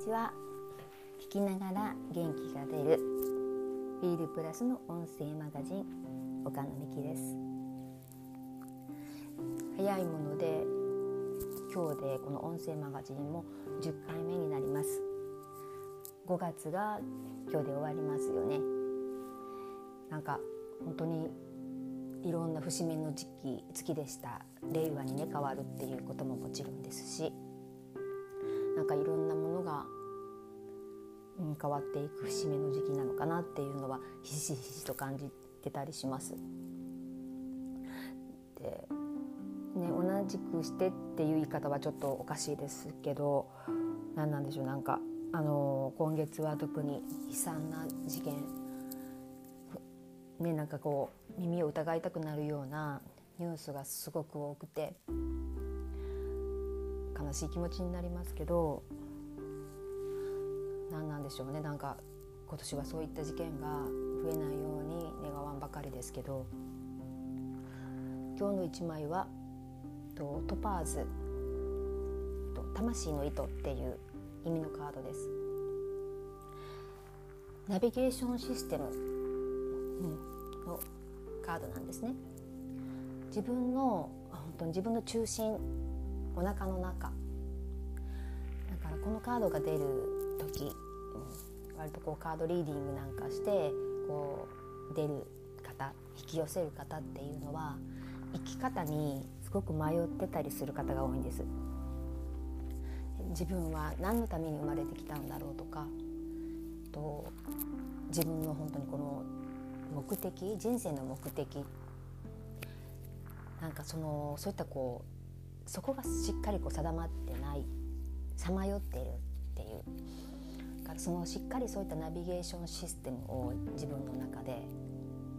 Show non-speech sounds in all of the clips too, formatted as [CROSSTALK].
ちは。聞きながら元気が出る。フィールプラスの音声マガジン岡野美希です。早いもので今日でこの音声マガジンも10回目になります。5月が今日で終わりますよね。なんか本当にいろんな節目の時期月でした。令和にね変わるっていうことももちろんですし。なんかいろんなものが、うん、変わっていく節目の時期なのかなっていうのはひしひしと感じてたりします。でね、同じくしてっていう言い方はちょっとおかしいですけど何なんでしょうなんかあの今月は特に悲惨な事件ねなんかこう耳を疑いたくなるようなニュースがすごく多くて悲しい気持ちになりますけど何なんでしょうねなんか今年はそういった事件が増えないように願わんばかりですけど今日の一枚はとトパーズと魂の糸っていう意味のカードです。ナビゲーションシステム、のカードなんですね。自分の本当に自分の中心お腹の中だからこのカードが出る時、うん、割とこうカードリーディングなんかしてこう出る方引き寄せる方っていうのは生き方にすごく迷ってたりする方が多いんです。自分は何のために生まれてきたんだろうとかと自分の本当にこの目的人生の目的なんかそのそういったこうそこがしっかりこう定まってないさまよっているっていうからそのしっかりそういったナビゲーションシステムを自分の中で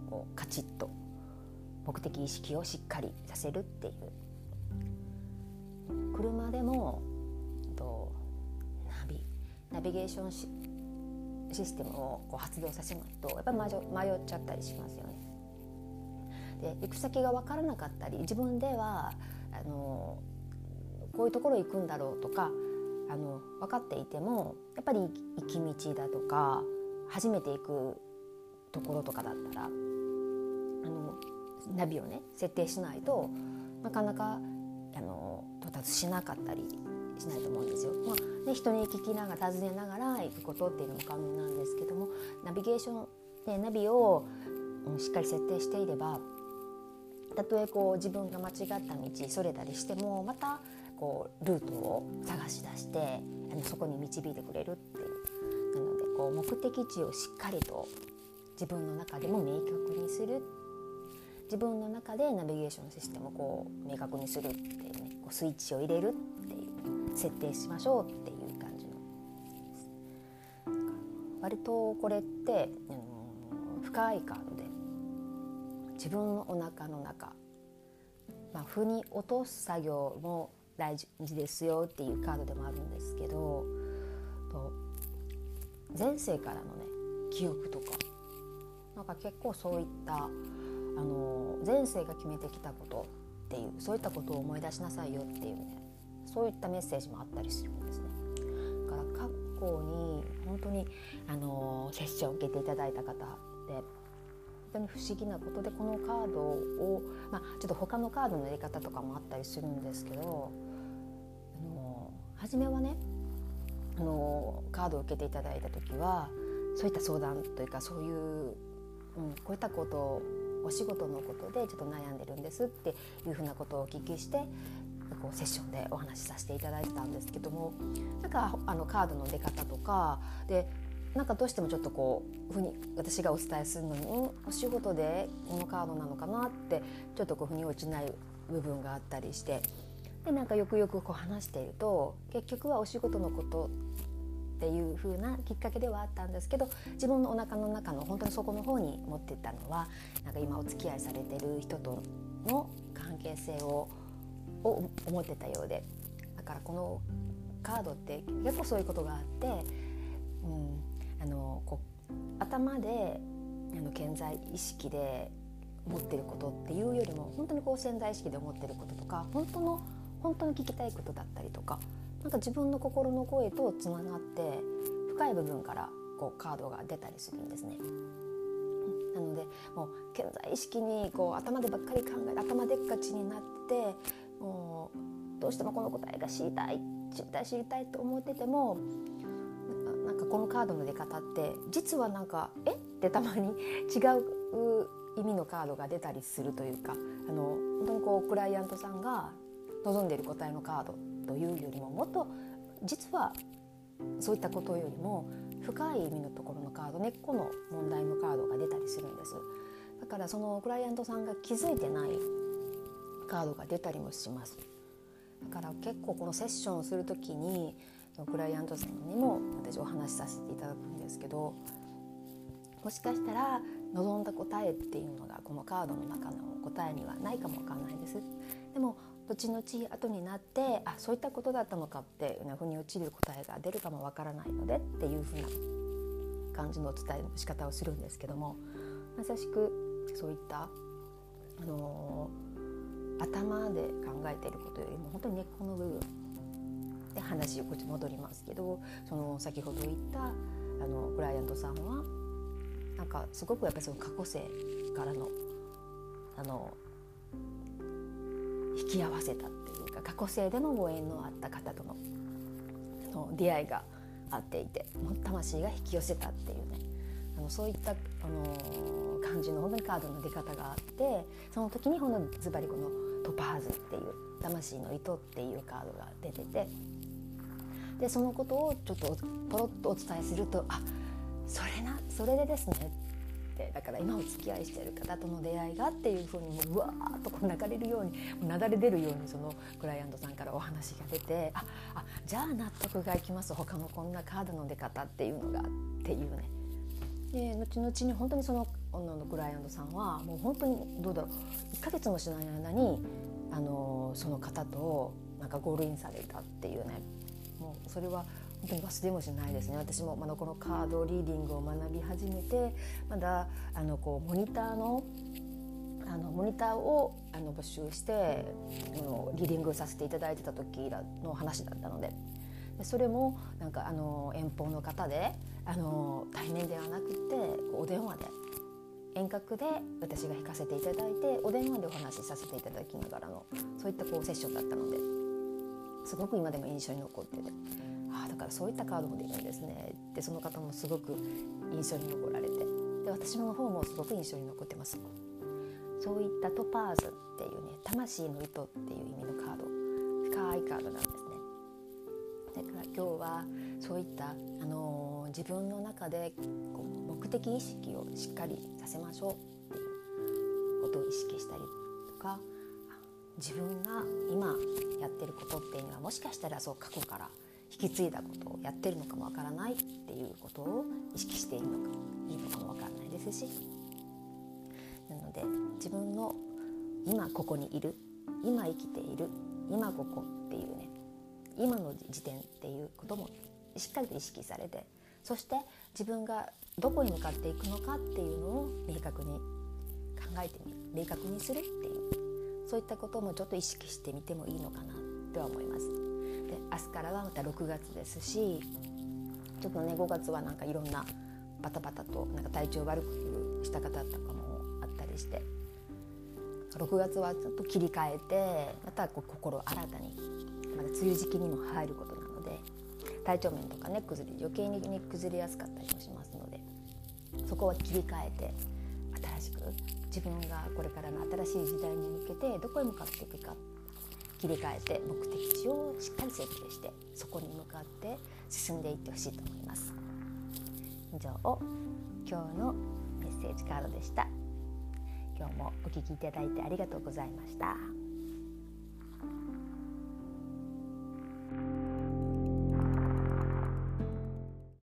こうカチッと目的意識をしっかりさせるっていう車でもとナビナビゲーションシステムをこう発動させないとやっぱり迷っちゃったりしますよね。で行く先が分からなかったり自分ではあのこういうところ行くんだろうとかあの分かっていてもやっぱり行き道だとか初めて行くところとかだったらあのナビをね設定しないとなかなかあの到達しなかったりしないと思うんですよ。まあね、人に聞きながら尋ねながら行くことっていうのも可能なんですけどもナビゲーション、ね、ナビをしっかり設定していればたとえこう自分が間違った道それたりしてもまたこうルートを探し出してあのそこに導いてくれるっていうなのでこう目的地をしっかりと自分の中でも明確にする。自分の中でナビゲーションシステムをこう明確にするっていうねこうスイッチを入れるっていう設定しましょうっていう感じの。割とこれって、うん、深いカードで自分のお腹の中、まあ、腑に落とす作業も大事ですよっていうカードでもあるんですけど前世からのね記憶とかなんか結構そういったあの前世が決めてきたことっていうそういったことを思い出しなさいよっていうねそういったメッセージもあったりするんですね。だから過去に本当にあのセッションを受けていただいた方で当に不思議なことでこのカードを、まあ、ちょっと他のカードのやり方とかもあったりするんですけどあの初めはねあのカードを受けていただいた時はそういった相談というかそういう、うん、こういったことをお仕事のことでちょっと悩んでるんですっていうふうなことをお聞きしてこうセッションでお話しさせていただいたんですけどもなんかあのカードの出方とかでなんかどうしてもちょっとこうふに私がお伝えするのにお仕事でこのカードなのかなってちょっとこう腑に落ちない部分があったりしてでなんかよくよくこう話していると結局はお仕事のことっていう風なきっかけではあったんですけど自分のお腹の中の本当に底の方に持っていったのはなんか今お付き合いされてる人との関係性をを思ってたようでだからこのカードって結構そういうことがあって、うん、あのこう頭であの健在意識で持ってることっていうよりも本当にこう潜在意識で思ってることとか本当の本当に聞きたいことだったりとかなんか自分の心の声とつながって深い部分からこうカードが出たりするんですね。なのでもう健在意識にこう頭でばっかり考え頭でっかちになってもうどうしてもこの答えが知りたい知りたい知りたいと思っててもこのカードの出方って実はなんか「え？っ?」てたまに [LAUGHS] 違う意味のカードが出たりするというかあの本当にこうクライアントさんが望んでいる答えのカードというよりももっと実はそういったことよりも深い意味のところのカード根っこの問題のカードが出たりするんですだからそのクライアントさんが気づいてないカードが出たりもしますだから結構このセッションをする時にクライアントさんにも私お話しさせていただくんですけどもしかしたら望んだ答えっていうのがこのカードの中の答えにはないかもわかんないです。でも後々後になってあそういったことだったのかっていうふうに落ちる答えが出るかもわからないのでっていうふうな感じの伝えの仕方をするんですけどもまさしくそういったあのー、頭で考えていることよりも本当に根っこの部分話こっち戻りますけどその先ほど言ったあのクライアントさんはなんかすごくやっぱりその過去性からのあの引き合わせたっていうか過去性でのご縁のあった方とのの出会いがあっていて魂が引き寄せたっていうねあのそういった、あのー、感じの本当にカードの出方があってその時にこのズバリこのトパーズっていう魂の糸っていうカードが出ててでそのことをちょっとポロッとお伝えするとあそれなそれでですねってだから今お付き合いしてる方との出会いがっていうふうにもううわーっとこう流れるようになだれ出るようにそのクライアントさんからお話が出てああじゃあ納得がいきます。他のこんなカードの出方っていうのがっていうね。で後々に本当にその女のクライアントさんはもう本当にどうだろう。1ヶ月もしない間にあのその方となんかゴールインされたっていうね。もうそれは本当に忘れもしないですね。私もまだこのカードリーディングを学び始めてまだあのこうモニターのあのモニターをあの募集してあのリーディングさせていただいてた時の話だったので。でそれもなんかあの遠方の方であの対面ではなくてお電話で遠隔で私が弾かせていただいてお電話でお話しさせていただきながらのそういったこうセッションだったので。すごく今でも印象に残っててああだからそういったカードも出るんですね。でその方もすごく印象に残られて。で私の方もすごく印象に残ってます。そういったトパーズっていうね魂の糸っていう意味のカード。深いカードなんですね。だから今日はそういった、あのー、自分の中でこう目的意識をしっかりさせましょうっていうことを意識したりとか自分が今やってることっていうのはもしかしたらそう過去から引き継いだことをやってるのかもわからないっていうことを意識しているのかいいのかもわからないですし。なので自分の今ここにいる今生きている今ここっていうね今の時点っていうこともしっかりと意識されてそして自分がどこに向かっていくのかっていうのを明確に考えてみる明確にするっていうそういったこともちょっと意識してみてもいいのかなとは思います。で明日からはまた6月ですしちょっとね5月はなんかいろんなバタバタとなんか体調悪くした方とかもあったりして6月はちょっと切り替えてまたこう心新たにまだ梅雨時期にも入ることなので体調面とかね崩れ余計に崩れやすかったりもしますのでそこは切り替えて新しく自分がこれからの新しい時代に向けてどこへ向かっていくか切り替えて目的地をしっかり設定してそこに向かって進んでいってほしいと思います。以上今日のメッセージカードでした。今日もお聴きいただいてありがとうございました。